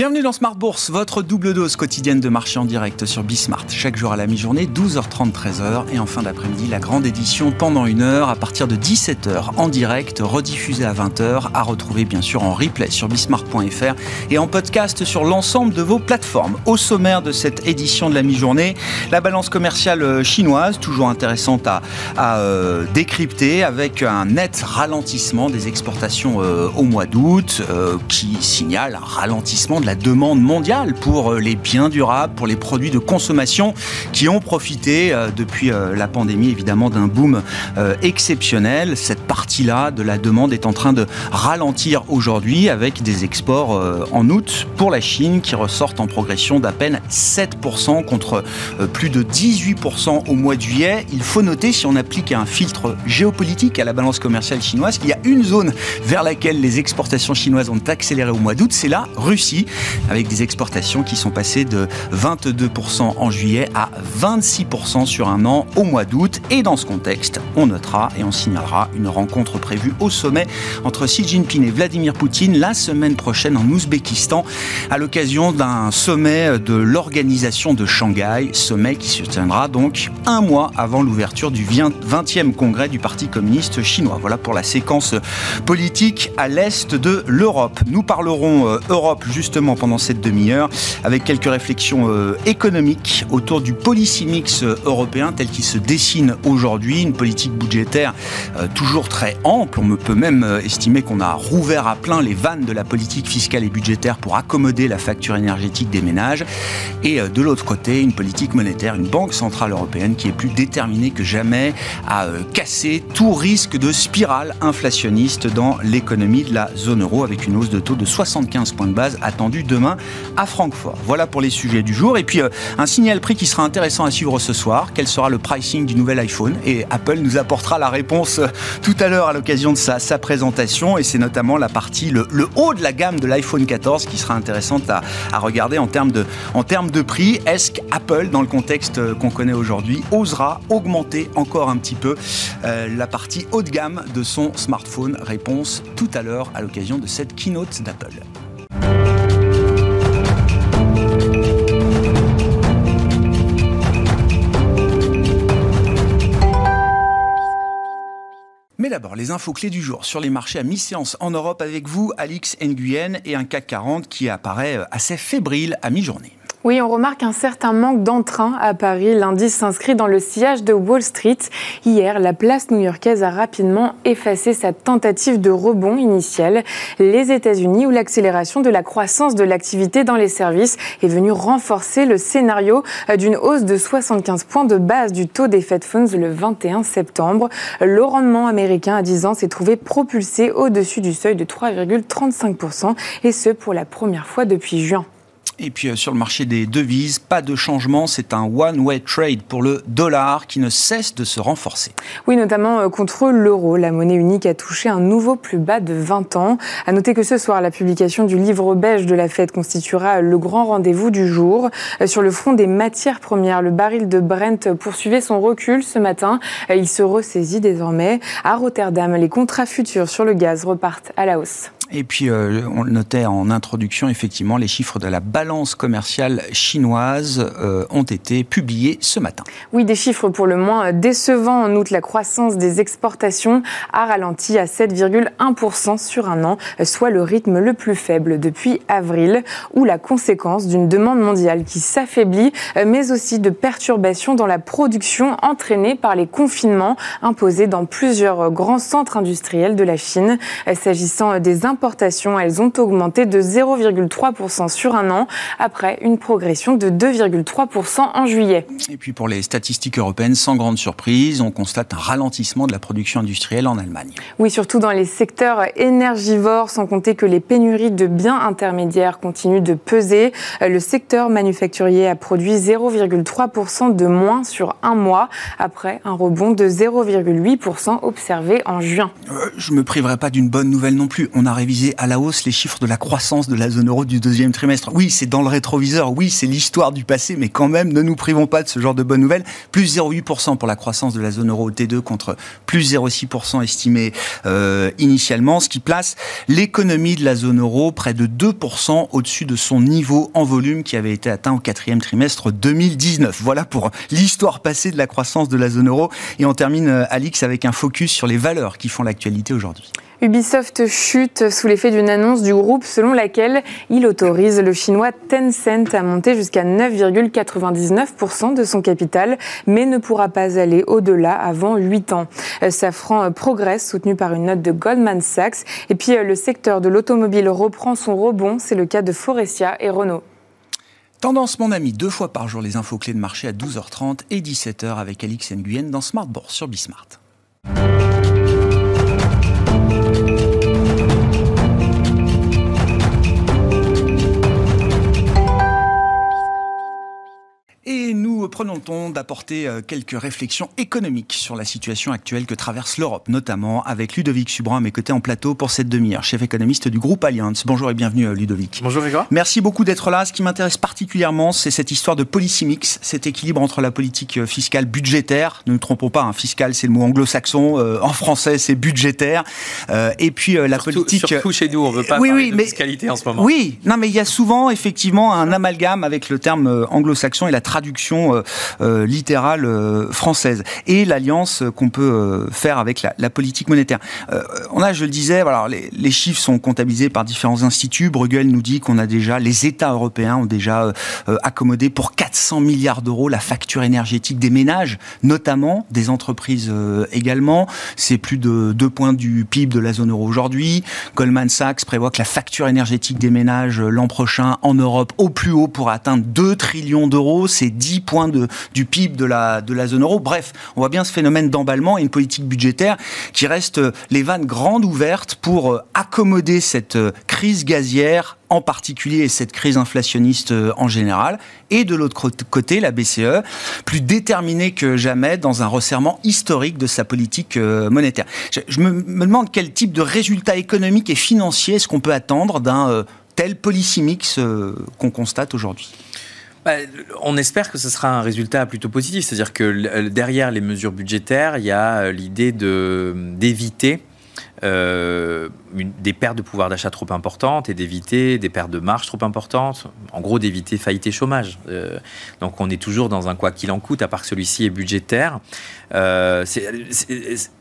Bienvenue dans Smart Bourse, votre double dose quotidienne de marché en direct sur Bismart. Chaque jour à la mi-journée, 12h30, 13h. Et en fin d'après-midi, la grande édition pendant une heure à partir de 17h en direct, rediffusée à 20h, à retrouver bien sûr en replay sur bismart.fr et en podcast sur l'ensemble de vos plateformes. Au sommaire de cette édition de la mi-journée, la balance commerciale euh, chinoise, toujours intéressante à, euh, décrypter, avec un net ralentissement des exportations euh, au mois d'août, qui signale un ralentissement de la demande mondiale pour euh, les biens durables, pour les produits de consommation qui ont profité euh, depuis euh, la pandémie évidemment d'un boom exceptionnel. Cette partie-là de la demande est en train de ralentir aujourd'hui avec des exports en août pour la Chine qui ressortent en progression d'à peine 7% contre plus de 18% au mois de juillet. Il faut noter si on applique un filtre géopolitique à la balance commerciale chinoise qu'il y a une zone vers laquelle les exportations chinoises ont accéléré au mois d'août, c'est la Russie avec des exportations qui sont passées de 22% en juillet à 26% sur un an au mois d'août. Et dans ce contexte, on notera et on signalera une rencontre prévue au sommet entre Xi Jinping et Vladimir Poutine la semaine prochaine en Ouzbékistan à l'occasion d'un sommet de l'organisation de Shanghai, sommet qui se tiendra donc un mois avant l'ouverture du 20e congrès du Parti communiste chinois. Voilà pour la séquence politique à l'est de l'Europe. Nous parlerons euh, Europe justement pendant cette demi-heure avec quelques réflexions euh, économiques autour du policy mix euh, européen tel qu'il se dessine aujourd'hui, une politique budgétaire euh, toujours très ample. On peut même estimer qu'on a rouvert à plein les vannes de la politique fiscale et budgétaire pour accommoder la facture énergétique des ménages. Et de l'autre côté, une politique monétaire, une banque centrale européenne qui est plus déterminée que jamais à casser tout risque de spirale inflationniste dans l'économie de la zone euro avec une hausse de taux de 75 points de base attendue demain à Francfort. Voilà pour les sujets du jour. Et puis, euh, un signal prix qui sera intéressant à suivre ce soir. Quel sera le pricing du nouvel iPhone? Et Apple nous apportera la réponse euh, tout à l'heure à l'occasion de sa, présentation. Et c'est notamment la partie, le, haut de la gamme de l'iPhone 14 qui sera intéressante à, regarder en termes de, en termes de prix. Est-ce qu'Apple, dans le contexte euh, qu'on connaît aujourd'hui, osera augmenter encore un petit peu la partie haut de gamme de son smartphone? Réponse tout à l'heure à l'occasion de cette keynote d'Apple. D'abord, les infos clés du jour sur les marchés à mi-séance en Europe avec vous, Alix Nguyen, et un CAC 40 qui apparaît euh, assez fébrile à mi-journée. Oui, on remarque un certain manque d'entrain à Paris. L'indice s'inscrit dans le sillage de Wall Street. Hier, la place new-yorkaise a rapidement effacé sa tentative de rebond initial. Les États-Unis, où l'accélération de la croissance de l'activité dans les services est venue renforcer le scénario d'une hausse de 75 points de base du taux des Fed Funds le 21 septembre. Le rendement américain à 10 ans s'est trouvé propulsé au-dessus du seuil de 3,35% et ce pour la première fois depuis juin. Et puis euh, sur le marché des devises, pas de changement, c'est un one-way trade pour le dollar qui ne cesse de se renforcer. Oui, notamment euh, contre l'euro. La monnaie unique a touché un nouveau plus bas de 20 ans. À noter que ce soir, la publication du livre beige de la Fed constituera le grand rendez-vous du jour. Euh, sur le front des matières premières, le baril de Brent poursuivait son recul ce matin. Il se ressaisit désormais. À Rotterdam, les contrats futurs sur le gaz repartent à la hausse. Et puis, euh, on le notait en introduction, effectivement, les chiffres de la balance commerciale chinoise euh, ont été publiés ce matin. Oui, des chiffres pour le moins décevants. En août, la croissance des exportations a ralenti à 7,1% sur un an, soit le rythme le plus faible depuis avril, ou la conséquence d'une demande mondiale qui s'affaiblit, mais aussi de perturbations dans la production entraînées par les confinements imposés dans plusieurs grands centres industriels de la Chine. S'agissant des elles ont augmenté de 0,3% sur un an, après une progression de 2,3% en juillet. Et puis pour les statistiques européennes, sans grande surprise, on constate un ralentissement de la production industrielle en Allemagne. Oui, surtout dans les secteurs énergivores, sans compter que les pénuries de biens intermédiaires continuent de peser. Le secteur manufacturier a produit 0,3% de moins sur un mois, après un rebond de 0,8% observé en juin. Euh, je ne me priverai pas d'une bonne nouvelle non plus. On arrive à la hausse les chiffres de la croissance de la zone euro du deuxième trimestre. Oui, c'est dans le rétroviseur. Oui, c'est l'histoire du passé, mais quand même, ne nous privons pas de ce genre de bonnes nouvelles. Plus 0,8% pour la croissance de la zone euro T2 contre plus 0,6% estimé euh, initialement, ce qui place l'économie de la zone euro près de 2% au-dessus de son niveau en volume qui avait été atteint au quatrième trimestre 2019. Voilà pour l'histoire passée de la croissance de la zone euro. Et on termine, euh, Alix, avec un focus sur les valeurs qui font l'actualité aujourd'hui. Ubisoft chute sous l'effet d'une annonce du groupe selon laquelle il autorise le chinois Tencent à monter jusqu'à 9,99% de son capital, mais ne pourra pas aller au-delà avant 8 ans. Safran progresse, soutenu par une note de Goldman Sachs. Et puis le secteur de l'automobile reprend son rebond, c'est le cas de Forestia et Renault. Tendance, mon ami, deux fois par jour les infos clés de marché à 12h30 et 17h avec Alix Nguyen dans Smart Bourse sur Bismart. Et nous prenons le temps d'apporter euh, quelques réflexions économiques sur la situation actuelle que traverse l'Europe, notamment avec Ludovic Subran à mes côtés en plateau pour cette demi-heure, chef économiste du groupe Allianz. Bonjour et bienvenue euh, Ludovic. Bonjour Grégoire. Merci beaucoup d'être là. Ce qui m'intéresse particulièrement, c'est cette histoire de policy mix, cet équilibre entre la politique euh, fiscale budgétaire, ne nous trompons pas, hein, fiscal c'est le mot anglo-saxon, en français c'est budgétaire, et puis la politique... Surtout chez nous, on ne veut pas oui, parler oui, de mais, fiscalité en ce moment. Oui, non mais il y a souvent effectivement un amalgame avec le terme anglo-saxon et la traduction euh, euh, littérale euh, française et l'alliance qu'on peut faire avec la, politique monétaire. on a, je le disais, voilà, les, chiffres sont comptabilisés par différents instituts. Bruegel nous dit qu'on a déjà, les États européens ont déjà accommodé pour 400 milliards d'euros la facture énergétique des ménages, notamment des entreprises également. C'est plus de 2 points du PIB de la zone euro aujourd'hui. Goldman Sachs prévoit que la facture énergétique des ménages l'an prochain en Europe au plus haut pour atteindre 2 trillions d'euros. C'est 10 points du PIB de la, de la zone euro. Bref, on voit bien ce phénomène d'emballement et une politique budgétaire qui reste euh, les vannes grandes ouvertes pour euh, accommoder cette euh, crise gazière en particulier cette crise inflationniste en général, et de l'autre côté, la BCE, plus déterminée que jamais dans un resserrement historique de sa politique monétaire. Je, me, demande quel type de résultat économique et financier est-ce qu'on peut attendre d'un tel policy mix qu'on constate aujourd'hui on espère que ce sera un résultat plutôt positif, c'est-à-dire que euh, derrière les mesures budgétaires, il y a euh, l'idée d'éviter euh, des pertes de pouvoir d'achat trop importantes et d'éviter des pertes de marge trop importantes. En gros, d'éviter faillite et chômage. donc, on est toujours dans un quoi qu'il en coûte, à part que celui-ci est budgétaire.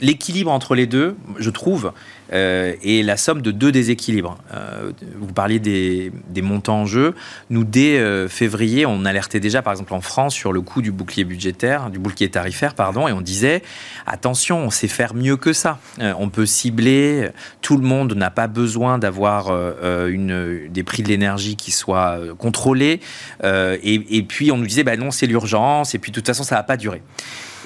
L'équilibre entre les deux, je trouve, euh, et la somme de deux déséquilibres. Euh, vous parliez des, montants en jeu. Nous, dès euh, février, on alertait déjà, par exemple en France, sur le coût du bouclier budgétaire, du bouclier tarifaire, pardon, et on disait attention, on sait faire mieux que ça. on peut cibler. Tout le monde n'a pas besoin d'avoir des prix de l'énergie qui soient contrôlés. Et, puis on nous disait bah non, c'est l'urgence. Et puis de toute façon, ça va pas durer.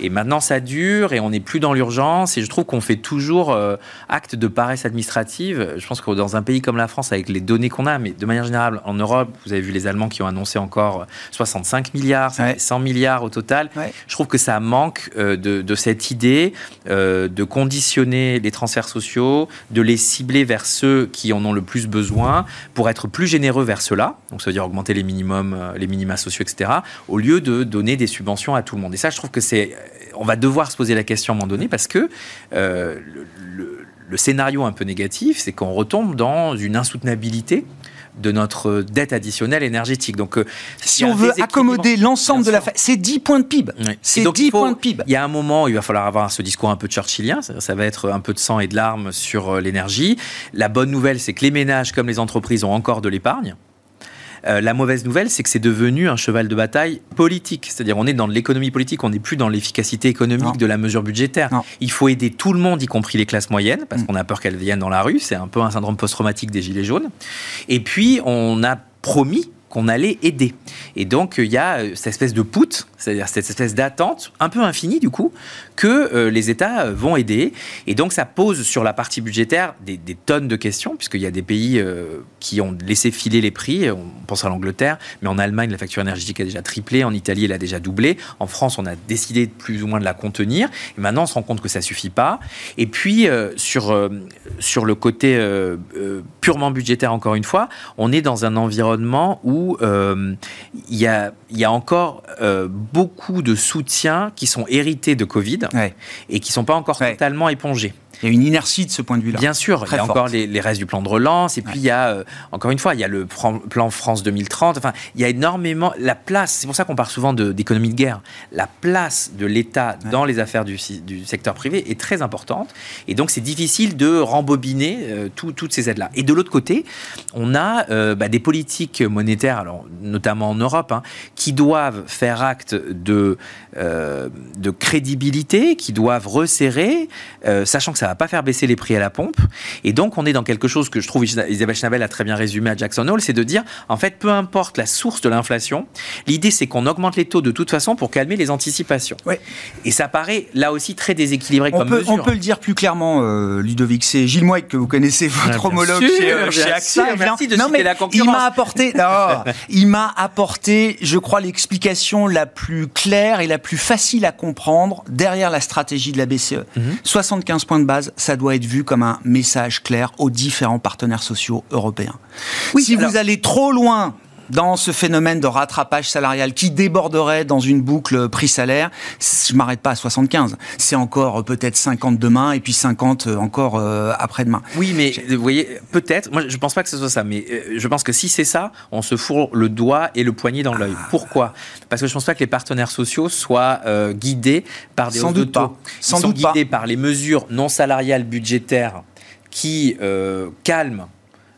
Et maintenant, ça dure et on n'est plus dans l'urgence. Et je trouve qu'on fait toujours euh, acte de paresse administrative. Je pense que dans un pays comme la France, avec les données qu'on a, mais de manière générale, en Europe, vous avez vu les Allemands qui ont annoncé encore 65 milliards, 100 milliards au total. Je trouve que ça manque euh, de, cette idée euh, de conditionner les transferts sociaux, de les cibler vers ceux qui en ont le plus besoin pour être plus généreux vers ceux-là. Donc ça veut dire augmenter les minimums, les minima sociaux, etc. Au lieu de donner des subventions à tout le monde. Et ça, je trouve que c'est on va devoir se poser la question à un moment donné parce que euh, le, scénario un peu négatif, c'est qu'on retombe dans une insoutenabilité de notre dette additionnelle énergétique. Donc, euh, si on veut accommoder l'ensemble de la, c'est 10 points de PIB. C'est 10 points de PIB. Il y a un moment, il va falloir avoir ce discours un peu churchillien. Ça, ça va être un peu de sang et de larmes sur euh, l'énergie. La bonne nouvelle, c'est que les ménages comme les entreprises ont encore de l'épargne. Euh, la mauvaise nouvelle, c'est que c'est devenu un cheval de bataille politique. C'est-à-dire, on est dans l'économie politique, on n'est plus dans l'efficacité économique de la mesure budgétaire. Il faut aider tout le monde, y compris les classes moyennes, parce mm. qu'on a peur qu'elles viennent dans la rue. C'est un peu un syndrome post-traumatique des Gilets jaunes. Et puis, on a promis qu'on allait aider. Et donc, il y a euh, cette espèce de poutre, c'est-à-dire cette espèce d'attente, un peu infinie du coup, que euh, les États euh, vont aider. Et donc, ça pose sur la partie budgétaire des, tonnes de questions, puisqu'il y a des pays qui ont laissé filer les prix. On pense à l'Angleterre, mais en Allemagne, la facture énergétique a déjà triplé. En Italie, elle a déjà doublé. En France, on a décidé plus ou moins de la contenir. Et maintenant, on se rend compte que ça suffit pas. Et puis, sur, sur le côté purement budgétaire, encore une fois, on est dans un environnement où où il y, a, y, a, encore beaucoup de soutiens qui sont hérités de Covid et qui ne sont pas encore totalement épongés. Il y a une inertie de ce point de vue-là. Bien sûr, il y a encore les, restes du plan de relance, et puis il y a, euh, encore une fois, il y a le plan France 2030. Enfin, il y a énormément. La place, c'est pour ça qu'on parle souvent d'économie de, guerre. La place de l'État dans les affaires du, du, secteur privé est très importante, et donc c'est difficile de rembobiner euh, toutes ces aides-là. Et de l'autre côté, on a euh, bah, des politiques monétaires, alors, notamment en Europe, hein, qui doivent faire acte de, de crédibilité, qui doivent resserrer, sachant que ça va pas faire baisser les prix à la pompe. Et donc, on est dans quelque chose que je trouve Isabelle Schnabel a très bien résumé à Jackson Hole, c'est de dire, en fait, peu importe la source de l'inflation, l'idée c'est qu'on augmente les taux de toute façon pour calmer les anticipations. Ouais. Et ça paraît là aussi très déséquilibré on comme peut, mesure. On peut le dire plus clairement, euh, Ludovic, c'est Gilles Moïc que vous connaissez, votre homologue chez, euh, AXA. Merci de non, mais la concurrence. Il m'a apporté, il m'a apporté, je crois, l'explication la plus claire et la plus facile à comprendre derrière la stratégie de la BCE. 75 mhm. points de base, ça doit être vu comme un message clair aux différents partenaires sociaux européens. Oui, si vous allez trop loin dans ce phénomène de rattrapage salarial qui déborderait dans une boucle prix-salaire, je m'arrête pas à 75. C'est encore euh, peut-être 50 demain et puis 50 euh, encore euh, après-demain. Oui, mais vous voyez, peut-être, moi je pense pas que ce soit ça, mais je pense que si c'est ça, on se fourre le doigt et le poignet dans l'œil. Ah. Pourquoi? Parce que je pense pas que les partenaires sociaux soient guidés par des Sans hausses doute de taux. Pas. Sans Ils sont doute guidés par les mesures non salariales budgétaires qui calment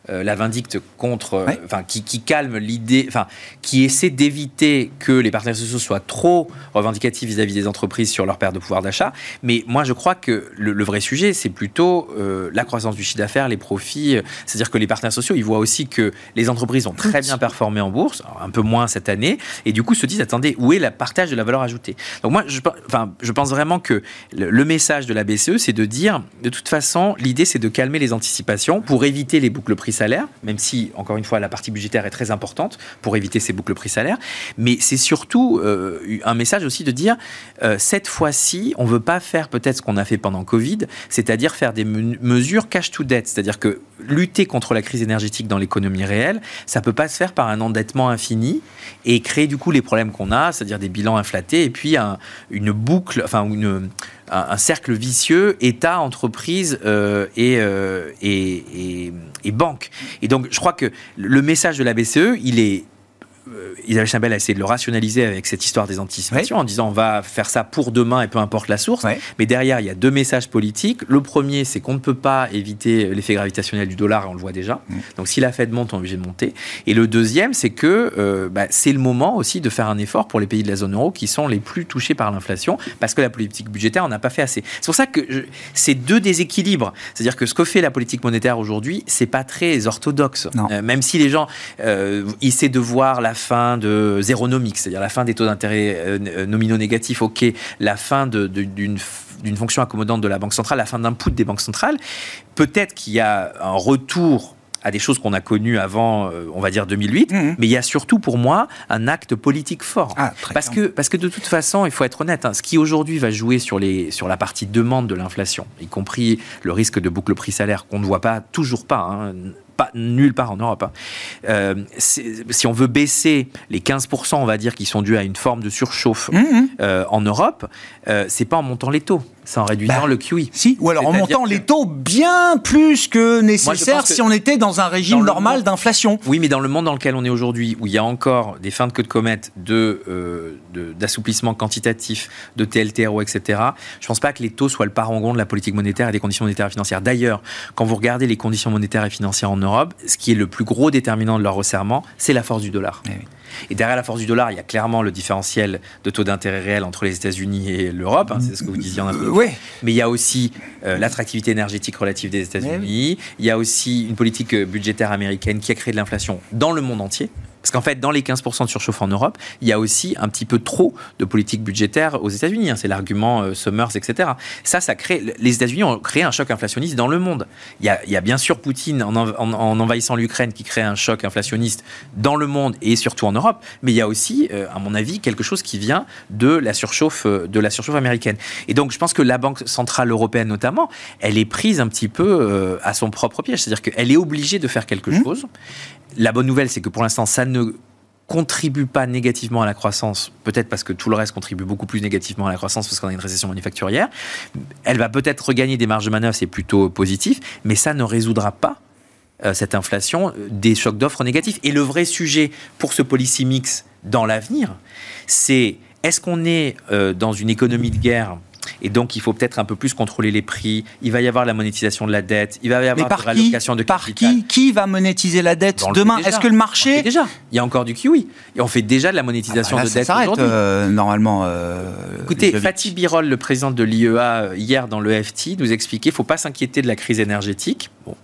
euh, la vindicte contre, euh, enfin, qui, calme l'idée, enfin, qui essaie d'éviter que les partenaires sociaux soient trop revendicatifs vis-à-vis des entreprises sur leur perte de pouvoir d'achat. Mais moi, je crois que le, vrai sujet, c'est plutôt euh, la croissance du chiffre d'affaires, les profits. C'est-à-dire que les partenaires sociaux, ils voient aussi que les entreprises ont très bien performé en bourse, un peu moins cette année, et du coup se disent attendez, où est le partage de la valeur ajoutée? Donc moi, je, enfin, je pense vraiment que le, le message de la BCE, c'est de dire, de toute façon, l'idée, c'est de calmer les anticipations pour éviter les boucles prix salaire, même si, encore une fois, la partie budgétaire est très importante pour éviter ces boucles prix salaire. Mais c'est surtout euh, un message aussi de dire, euh, cette fois-ci, on ne veut pas faire peut-être ce qu'on a fait pendant Covid, c'est-à-dire faire des mesures cash to debt, c'est-à-dire que lutter contre la crise énergétique dans l'économie réelle, ça ne peut pas se faire par un endettement infini et créer du coup les problèmes qu'on a, c'est-à-dire des bilans inflatés et puis une boucle, enfin une un, cercle vicieux État, entreprise euh, euh, et, et, et, banque. Et donc, je crois que le message de la BCE, il est Isabelle Chambel a essayé de le rationaliser avec cette histoire des anticipations en disant on va faire ça pour demain et peu importe la source. Mais derrière, il y a deux messages politiques. Le premier, c'est qu'on ne peut pas éviter l'effet gravitationnel du dollar, on le voit déjà. Mm. Donc si la Fed monte, on est obligé de monter. Et le deuxième, c'est que euh, bah, c'est le moment aussi de faire un effort pour les pays de la zone euro qui sont les plus touchés par l'inflation parce que la politique budgétaire, on n'a pas fait assez. C'est pour ça que c'est deux déséquilibres. C'est-à-dire que ce que fait la politique monétaire aujourd'hui, c'est pas très orthodoxe. Euh, même si les gens essaient de voir la fin de zéronomique, c'est-à-dire la fin des taux d'intérêt euh, nominaux négatifs, ok, la fin d'une fonction accommodante de la Banque centrale, la fin d'un put des banques centrales, peut-être qu'il y a un retour à des choses qu'on a connues avant, euh, on va dire 2008, mmh. mais il y a surtout pour moi un acte politique fort. Ah, parce, que, parce que de toute façon, il faut être honnête, hein, ce qui aujourd'hui va jouer sur, les, sur la partie demande de l'inflation, y compris le risque de boucle prix-salaire qu'on ne voit pas, toujours pas, hein, pas nulle part en Europe. Hein. Euh, si on veut baisser les 15%, on va dire, qui sont dus à une forme de surchauffe mmh, mmh. Euh, en Europe, euh, c'est pas en montant les taux, c'est en réduisant bah, le QI. Si, ou alors en montant les taux bien plus que nécessaire si on était dans un régime normal d'inflation. Oui, mais dans le monde dans lequel on est aujourd'hui, où il y a encore des fins de queue de comète de, d'assouplissement quantitatif, de TLTRO, etc., je pense pas que les taux soient le parangon de la politique monétaire et des conditions monétaires et financières. D'ailleurs, quand vous regardez les conditions monétaires et financières en Europe, ce qui est le plus gros déterminant de leur resserrement, c'est la force du dollar. Eh et derrière la force du dollar, il y a clairement le différentiel de taux d'intérêt réel entre les États-Unis et l'Europe. Hein, c'est ce que vous disiez en euh, oui. Mais il y a aussi euh, l'attractivité énergétique relative des États-Unis. Il y a aussi une politique euh, budgétaire américaine qui a créé de l'inflation dans le monde entier. Parce qu'en fait, dans les 15% de surchauffe en Europe, il y a aussi un petit peu trop de politique budgétaire aux États-Unis. Hein. C'est l'argument euh, Summers, etc. Ça, ça crée. Les États-Unis ont créé un choc inflationniste dans le monde. Il y a, bien sûr Poutine en, envahissant l'Ukraine qui crée un choc inflationniste dans le monde et surtout en Europe. Mais il y a aussi, euh, à mon avis, quelque chose qui vient de la surchauffe, euh, de la surchauffe américaine. Et donc, je pense que la Banque centrale européenne, notamment, elle est prise un petit peu à son propre piège. C'est-à-dire qu'elle est obligée de faire quelque mmh. chose. La bonne nouvelle, c'est que pour l'instant, ça ne contribue pas négativement à la croissance, peut-être parce que tout le reste contribue beaucoup plus négativement à la croissance parce qu'on a une récession manufacturière. Elle va peut-être regagner des marges de manœuvre, c'est plutôt positif, mais ça ne résoudra pas euh, cette inflation des chocs d'offres négatifs. Et le vrai sujet pour ce policy mix dans l'avenir, c'est est-ce qu'on est, euh, dans une économie de guerre et donc, il faut peut-être un peu plus contrôler les prix. Il va y avoir la monétisation de la dette. Il va y avoir par la de par qui Qui va monétiser la dette demain? Est-ce que le marché déjà Il y a encore du kiwi. Et on fait déjà de la monétisation ah bah de dette aujourd'hui. Euh, normalement. Euh, Écoutez, Fatih Birol, le président de l'IEA hier dans le FT, nous expliquait qu'il ne faut pas s'inquiéter de la crise énergétique. Bon.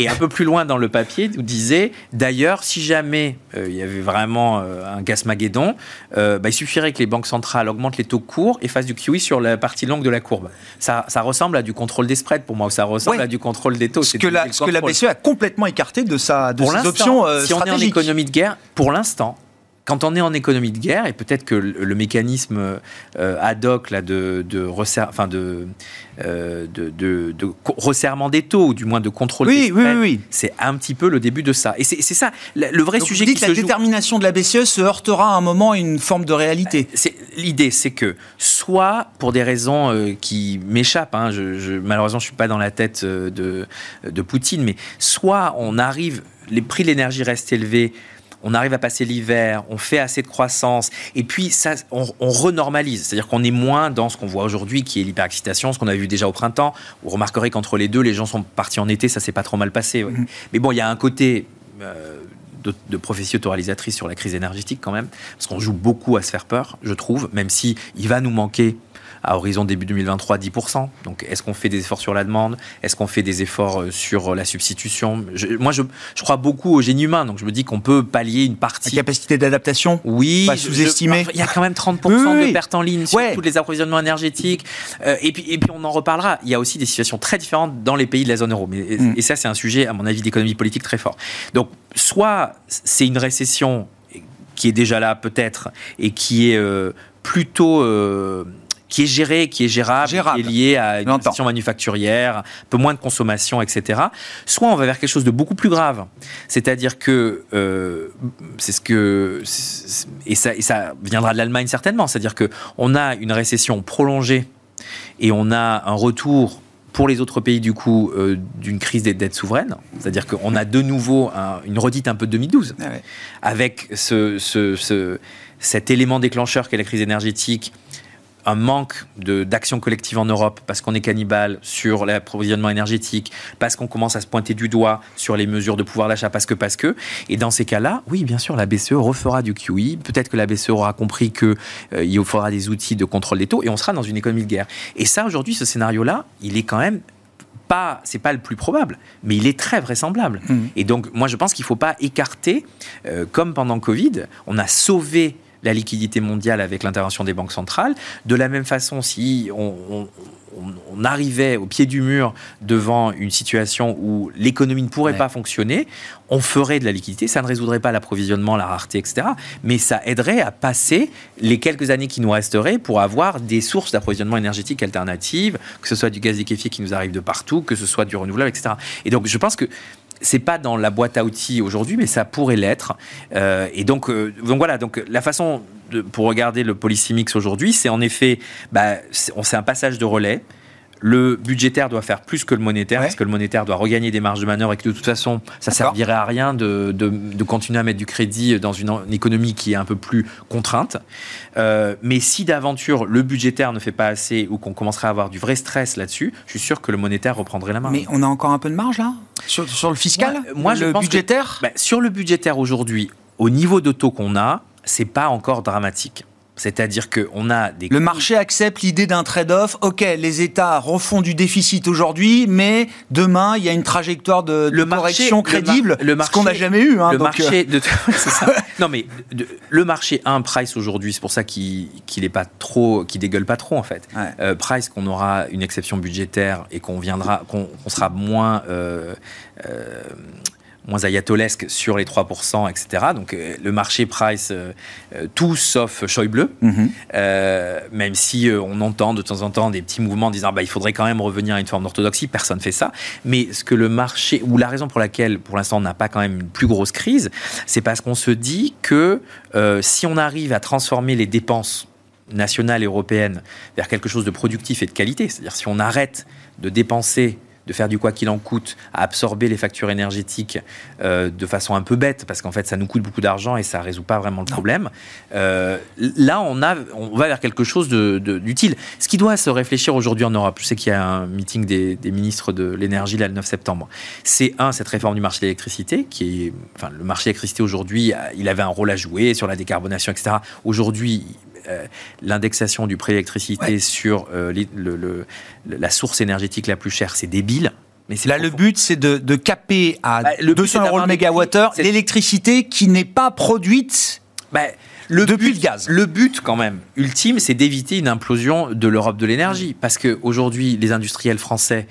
Et un peu plus loin dans le papier, nous disait d'ailleurs, si jamais euh, il y avait vraiment euh, un gas maguédon, euh, bah, il suffirait que les banques centrales augmentent les taux courts et fassent du QE sur la partie longue de la courbe. Ça, ça ressemble à du contrôle des spreads pour moi, ou ça ressemble à du contrôle des taux. Ce que, la, ce que la BCE a complètement écarté de, sa, de ses options Si on est en économie de guerre, pour l'instant, quand on est en économie de guerre, et peut-être que le, mécanisme euh, ad hoc là, de, de, enfin de, euh, de, de, resserrement des taux, ou du moins de contrôle oui, oui, oui, c'est un petit peu le début de ça. Et c'est ça, le vrai sujet vous dites que la détermination de la BCE se heurtera à un moment à une forme de réalité. L'idée, c'est que soit pour des raisons euh, qui m'échappent, hein, je, malheureusement je ne suis pas dans la tête de, de Poutine, mais soit on arrive, les prix de l'énergie restent élevés, on arrive à passer l'hiver, on fait assez de croissance, et puis ça, on, renormalise. C'est-à-dire qu'on est moins dans ce qu'on voit aujourd'hui, qui est l'hyperexcitation, ce qu'on a vu déjà au printemps. Vous remarquerez qu'entre les deux, les gens sont partis en été, ça s'est pas trop mal passé. Mm-hmm. Mais bon, il y a un côté. Euh, de, de prophétie autoralisatrice sur la crise énergétique quand même, parce qu'on joue beaucoup à se faire peur, je trouve, même si il va nous manquer à horizon début 2023 10%. Donc est-ce qu'on fait des efforts sur la demande? Est-ce qu'on fait des efforts euh, sur la substitution? Moi, je, crois beaucoup au génie humain, donc je me dis qu'on peut pallier une partie. La capacité d'adaptation? Oui. Pas sous-estimer. Il y a quand même 30% de pertes en ligne sur tous les approvisionnements énergétiques. Euh, et, puis, et puis on en reparlera. Il y a aussi des situations très différentes dans les pays de la zone euro. Mais, mm. Et ça, c'est un sujet, à mon avis, d'économie politique très fort. Donc soit c'est une récession qui est déjà là peut-être et qui est euh, plutôt qui est géré, qui est gérable, qui est lié à une question manufacturière, un peu moins de consommation, etc. Soit on va vers quelque chose de beaucoup plus grave, c'est-à-dire que euh, c'est ce que et ça, et ça viendra de l'Allemagne certainement, c'est-à-dire que on a une récession prolongée et on a un retour pour les autres pays, du coup, euh, d'une crise des dettes souveraines. C'est-à-dire qu'on a de nouveau une redite un peu de 2012, ah avec ce, ce, cet élément déclencheur qu'est la crise énergétique un manque d'action collective en Europe parce qu'on est cannibale sur l'approvisionnement énergétique, parce qu'on commence à se pointer du doigt sur les mesures de pouvoir d'achat, parce que, parce que. Et dans ces cas-là, oui, bien sûr, la BCE refera du QE. Peut-être que la BCE aura compris qu'il euh, il faudra des outils de contrôle des taux et on sera dans une économie de guerre. Et ça, aujourd'hui, ce scénario-là, il est quand même pas, c'est pas le plus probable, mais il est très vraisemblable. Mmh. Et donc, moi, je pense qu'il ne faut pas écarter, euh, comme pendant Covid, on a sauvé la liquidité mondiale avec l'intervention des banques centrales. De la même façon, si on, arrivait au pied du mur devant une situation où l'économie ne pourrait pas fonctionner, on ferait de la liquidité. Ça ne résoudrait pas l'approvisionnement, la rareté, etc. Mais ça aiderait à passer les quelques années qui nous resteraient pour avoir des sources d'approvisionnement énergétique alternatives, que ce soit du gaz liquéfié qui nous arrive de partout, que ce soit du renouvelable, etc. Et donc, je pense que c'est pas dans la boîte à outils aujourd'hui, mais ça pourrait l'être. Euh, et donc, euh, donc voilà, donc la façon de, pour regarder le policy mix aujourd'hui, c'est en effet, bah, c'est un passage de relais le budgétaire doit faire plus que le monétaire, parce que le monétaire doit regagner des marges de manœuvre et que de toute façon, ça servirait à rien de, de, continuer à mettre du crédit dans une, économie qui est un peu plus contrainte. Euh, mais si d'aventure le budgétaire ne fait pas assez ou qu'on commencerait à avoir du vrai stress là-dessus, je suis sûr que le monétaire reprendrait la main. Mais on a encore un peu de marge là? Sur, sur le fiscal? Moi, le budgétaire? Bah, Sur le budgétaire aujourd'hui, au niveau de taux qu'on a, c'est pas encore dramatique. C'est-à-dire qu'on a des... Le marché accepte l'idée d'un trade-off. OK, les États refont du déficit aujourd'hui, mais demain, il y a une trajectoire de, le correction crédible, le ce qu'on n'a jamais eu. Hein, le marché... Euh. De... ça. non, mais le marché a un price aujourd'hui, c'est pour ça qu'il n'est pas trop... qu'il dégueule pas trop, en fait. Euh, price qu'on aura une exception budgétaire et qu'on viendra... qu'on sera moins... Euh, moins ayatolesque sur les 3%, etc. Donc le marché price tout sauf Schäuble, mhm. même si on entend de temps en temps des petits mouvements disant bah, il faudrait quand même revenir à une forme d'orthodoxie, personne ne fait ça. Mais ce que le marché, ou la raison pour laquelle pour l'instant on n'a pas quand même une plus grosse crise, c'est parce qu'on se dit que si on arrive à transformer les dépenses nationale européenne vers quelque chose de productif et de qualité. C'est-à-dire si on arrête de dépenser de faire du quoi qu'il en coûte, à absorber les factures énergétiques euh, de façon un peu bête, parce qu'en fait, ça nous coûte beaucoup d'argent et ça ne résout pas vraiment le problème. Euh, là, on, a, on va vers quelque chose d'utile. Ce qui doit se réfléchir aujourd'hui en Europe, je sais qu'il y a un meeting des, ministres de l'énergie le 9 septembre, c'est un, cette réforme du marché de l'électricité, qui est, enfin, le marché de l'électricité aujourd'hui, il avait un rôle à jouer sur la décarbonation, etc. Aujourd'hui, l'indexation du prix d'électricité sur euh, le, la source énergétique la plus chère, c'est débile. Mais là, le but, c'est de, de, caper à 200 bah, euros le mégawattheure l'électricité qui n'est pas produite bah, le depuis le gaz. Le but, quand même, ultime, c'est d'éviter une implosion de l'Europe de l'énergie. Parce qu'aujourd'hui, les industriels français,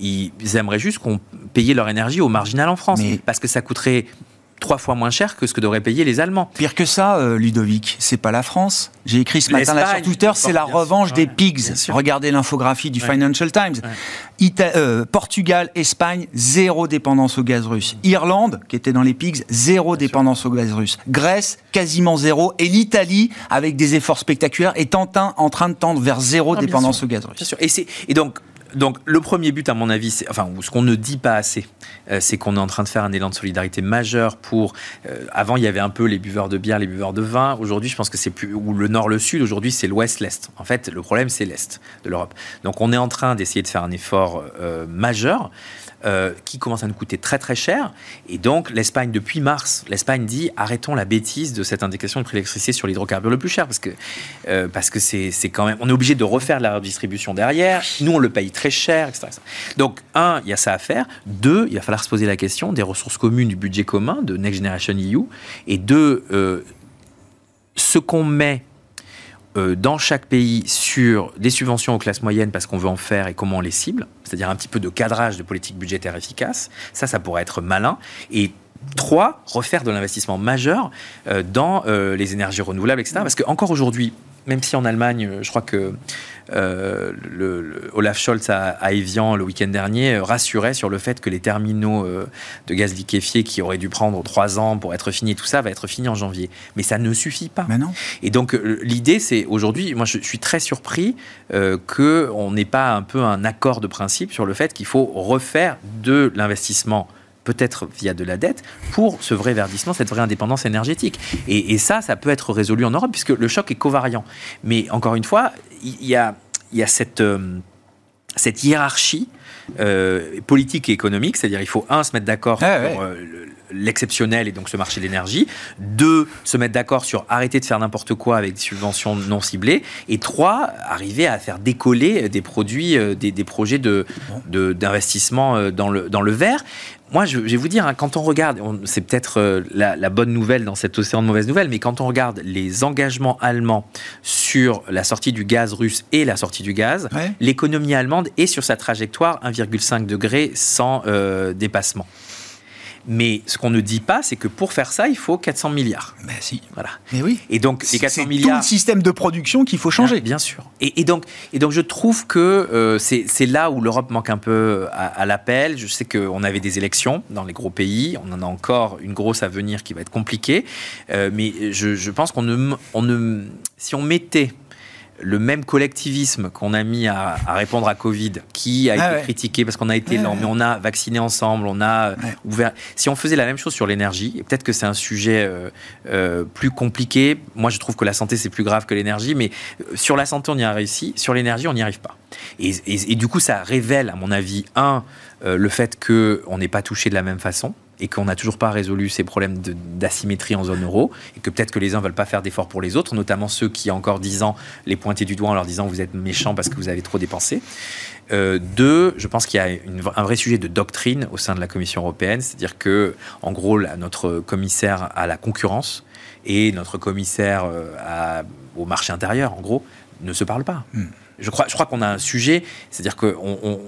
ils aimeraient juste qu'on payait leur énergie au marginal en France. Parce que ça coûterait trois fois moins cher que ce que devraient payer les Allemands. Pire que ça, euh, Ludovic, c'est pas la France. J'ai écrit ce matin là sur Twitter, c'est la revanche des pigs. Regardez l'infographie du Financial Times. Euh, Portugal, Espagne, zéro dépendance au gaz russe. Irlande, qui était dans les pigs, zéro dépendance au gaz russe. Grèce, quasiment zéro. Et l'Italie, avec des efforts spectaculaires, est en, en train de tendre vers zéro ah, dépendance au gaz russe. Et, et donc, donc le premier but, à mon avis, c'est, enfin, ce qu'on ne dit pas assez, euh, c'est qu'on est en train de faire un élan de solidarité majeur pour. Euh, avant, il y avait un peu les buveurs de bière, les buveurs de vin. Aujourd'hui, je pense que c'est plus ou le nord, le sud. Aujourd'hui, c'est l'ouest, l'est. En fait, le problème, c'est l'est de l'Europe. Donc, on est en train d'essayer de faire un effort euh, majeur. Euh, qui commence à nous coûter très très cher. Et donc l'Espagne, depuis mars, l'Espagne dit arrêtons la bêtise de cette indication de prix d'électricité sur l'hydrocarbure le plus cher, parce que euh, parce que c'est quand même, on est obligé de refaire la redistribution derrière. Nous, on le paye très cher, etc. Donc un, il y a ça à faire. Deux, il va falloir se poser la question des ressources communes du budget commun de Next Generation EU. Et deux, euh, ce qu'on met euh, dans chaque pays sur des subventions aux classes moyennes parce qu'on veut en faire et comment on les cible, c'est-à-dire un petit peu de cadrage de politique budgétaire efficace. Ça, ça pourrait être malin. Et trois, refaire de l'investissement majeur euh, dans euh, les énergies renouvelables, etc. Parce qu'encore aujourd'hui, même si en Allemagne, je crois que euh, le, Olaf Scholz à, Evian le week-end dernier euh, rassurait sur le fait que les terminaux euh, de gaz liquéfié qui auraient dû prendre trois ans pour être finis, tout ça va être fini en janvier. Mais ça ne suffit pas. non. Et donc l'idée, c'est aujourd'hui, moi je, suis très surpris qu'on n'ait pas un peu un accord de principe sur le fait qu'il faut refaire de l'investissement peut-être via de la dette, pour ce vrai verdissement, cette vraie indépendance énergétique. Et, ça, ça peut être résolu en Europe, puisque le choc est covariant. Mais encore une fois, il y a, y a cette, euh, cette hiérarchie euh, politique et économique, c'est-à-dire il faut un se mettre d'accord ah sur euh, l'exceptionnel et donc ce marché de l'énergie, deux se mettre d'accord sur arrêter de faire n'importe quoi avec des subventions non ciblées, et trois arriver à faire décoller des produits, des, des projets de d'investissement dans le dans le vert. Moi, je, vais vous dire, hein, quand on regarde, c'est peut-être euh, la, bonne nouvelle dans cet océan de mauvaises nouvelles, mais quand on regarde les engagements allemands sur la sortie du gaz russe et la sortie du gaz, l'économie allemande est sur sa trajectoire 1,5 degré sans euh, dépassement. Mais ce qu'on ne dit pas, c'est que pour faire ça, il faut 400 milliards. Mais si. Voilà. Mais oui. Et donc, les 400 milliards. C'est tout le système de production qu'il faut changer. Bien, sûr. Et, donc, et donc, je trouve que euh, c'est là où l'Europe manque un peu à, l'appel. Je sais qu'on avait des élections dans les gros pays. On en a encore une grosse à venir qui va être compliquée. Euh, mais je, je pense qu'on ne, on ne. Si on mettait le même collectivisme qu'on a mis à, répondre à Covid, qui a ah été critiqué parce qu'on a été lent, mais on a vacciné ensemble, on a ouvert. Si on faisait la même chose sur l'énergie, et peut-être que c'est un sujet euh, euh, plus compliqué. Moi, je trouve que la santé c'est plus grave que l'énergie, mais euh, sur la santé on y a réussi, sur l'énergie on n'y arrive pas. Et, et, du coup, ça révèle, à mon avis, un le fait qu'on n'est pas touché de la même façon et qu'on n'a toujours pas résolu ces problèmes d'asymétrie en zone euro, et que peut-être que les uns ne veulent pas faire d'efforts pour les autres, notamment ceux qui, encore dix ans, les pointaient du doigt en leur disant vous êtes méchants parce que vous avez trop dépensé. Euh, deux, je pense qu'il y a un vrai sujet de doctrine au sein de la Commission européenne, c'est-à-dire que, en gros, notre commissaire à la concurrence et notre commissaire euh, au marché intérieur, en gros, ne se parlent pas. Hmm. Je crois, je crois qu'on a un sujet, c'est-à-dire que on,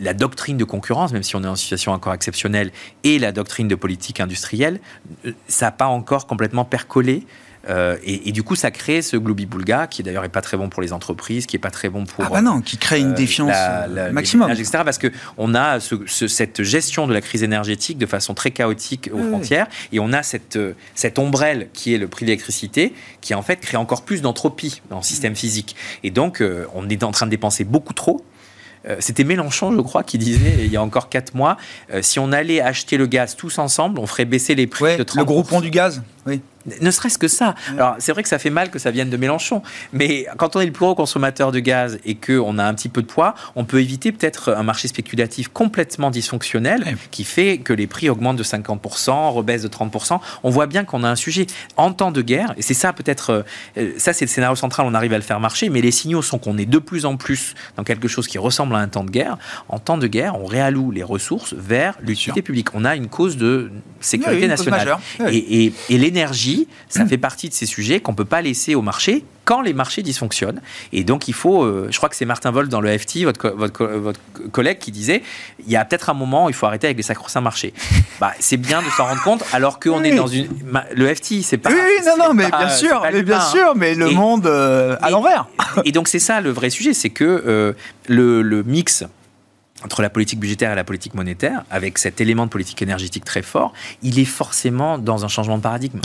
la doctrine de concurrence, même si on est en situation encore exceptionnelle, et la doctrine de politique industrielle, euh, ça n'a pas encore complètement percolé euh, et, du coup, ça crée ce globi-boulga qui d'ailleurs est pas très bon pour les entreprises, qui est pas très bon pour. Ah bah non, qui crée une euh, défiance la, maximum. Etc. Parce qu'on a cette gestion de la crise énergétique de façon très chaotique aux frontières et on a cette, cette ombrelle qui est le prix de l'électricité qui en fait crée encore plus d'entropie dans le système physique. Et donc, on est en train de dépenser beaucoup trop euh, c'était Mélenchon, je crois, qui disait il y a encore 4 mois, euh, si on allait acheter le gaz tous ensemble, on ferait baisser les prix de 30%. Le groupement du gaz, oui. Ne serait-ce que ça. Alors, c'est vrai que ça fait mal que ça vienne de Mélenchon, mais quand on est le plus gros consommateur de gaz et qu'on a un petit peu de poids, on peut éviter peut-être un marché spéculatif complètement dysfonctionnel qui fait que les prix augmentent de 50%, rebaissent de 30%. On voit bien qu'on a un sujet en temps de guerre, et c'est ça peut-être, euh, ça c'est le scénario central, on arrive à le faire marcher, mais les signaux sont qu'on est de plus en plus dans quelque chose qui ressemble à un temps de guerre. En temps de guerre, on réalloue les ressources vers l'utilité publique. On a une cause de sécurité nationale. et l'énergie ça fait partie de ces sujets qu'on ne peut pas laisser au marché quand les marchés dysfonctionnent. Et donc, il faut, euh, je crois que c'est Martin Volt dans le FT, votre, votre, votre collègue, qui disait il y a peut-être un moment où il faut arrêter avec les sacro-saints marchés. Bah, c'est bien de s'en rendre compte, alors qu'on est dans une. Le FT, c'est pas. Oui, oui, non, non, mais bien sûr, mais bien hein. sûr, mais le monde euh, à l'envers. Et, donc, c'est ça le vrai sujet, c'est que euh, le, le mix entre la politique budgétaire et la politique monétaire, avec cet élément de politique énergétique très fort, il est forcément dans un changement de paradigme.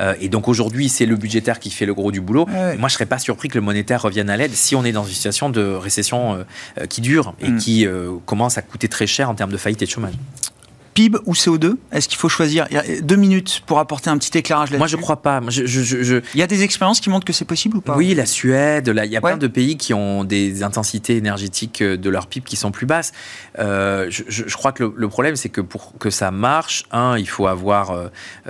Euh, et donc aujourd'hui, c'est le budgétaire qui fait le gros du boulot. Moi, je ne serais pas surpris que le monétaire revienne à l'aide si on est dans une situation de récession euh, euh, qui dure et mm. qui commence à coûter très cher en termes de faillite et de chômage. PIB ou CO2 Est-ce qu'il faut choisir? Il y a deux minutes pour apporter un petit éclairage là-dessus. Moi, je crois pas. Je, Il y a des expériences qui montrent que c'est possible ou pas? Oui, la Suède. Là, il y a plein de pays qui ont des intensités énergétiques euh, de leur PIB qui sont plus basses. Euh, je, crois que le, problème, c'est que pour que ça marche, un, il faut avoir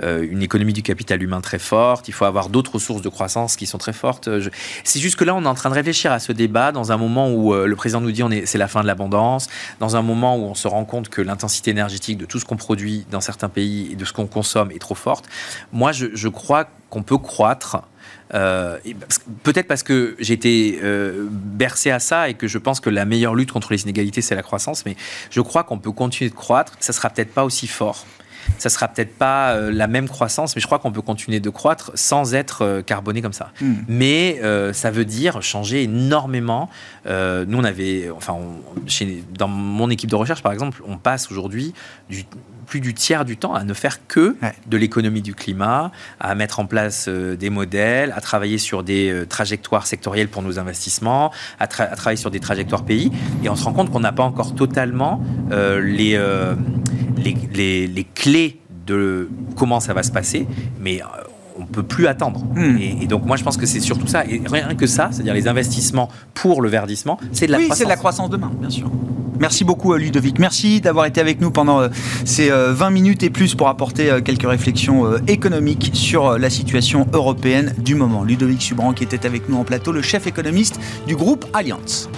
euh, une économie du capital humain très forte. Il faut avoir d'autres sources de croissance qui sont très fortes. C'est juste que là, on est en train de réfléchir à ce débat dans un moment où le président nous dit est, c'est la fin de l'abondance, dans un moment où on se rend compte que l'intensité énergétique de tout ce qu'on produit dans certains pays et de ce qu'on consomme est trop forte. Moi, je, crois qu'on peut croître. Euh, peut-être parce que j'ai été euh, bercé à ça et que je pense que la meilleure lutte contre les inégalités, c'est la croissance, mais je crois qu'on peut continuer de croître. Ça sera peut-être pas aussi fort ça sera peut-être pas euh, la même croissance, mais je crois qu'on peut continuer de croître sans être euh, carboné comme ça. Hmm. Mais euh, ça veut dire changer énormément. nous, on avait, enfin, chez, dans mon équipe de recherche, par exemple, on passe aujourd'hui du plus du tiers du temps à ne faire que de l'économie du climat, à mettre en place des modèles, à travailler sur des trajectoires sectorielles pour nos investissements, à, travailler sur des trajectoires pays. Et on se rend compte qu'on n'a pas encore totalement les, les, les, clés de comment ça va se passer, mais euh, on peut plus attendre. Hmm. Et, donc moi je pense que c'est surtout ça. Et rien que ça, c'est-à-dire les investissements pour le verdissement, c'est de la oui, croissance. c'est de la croissance demain, bien sûr. Merci beaucoup euh, Ludovic. Merci d'avoir été avec nous pendant euh, ces 20 minutes et plus pour apporter quelques réflexions économiques sur la situation européenne du moment. Ludovic Subran qui était avec nous en plateau, le chef économiste du groupe Allianz.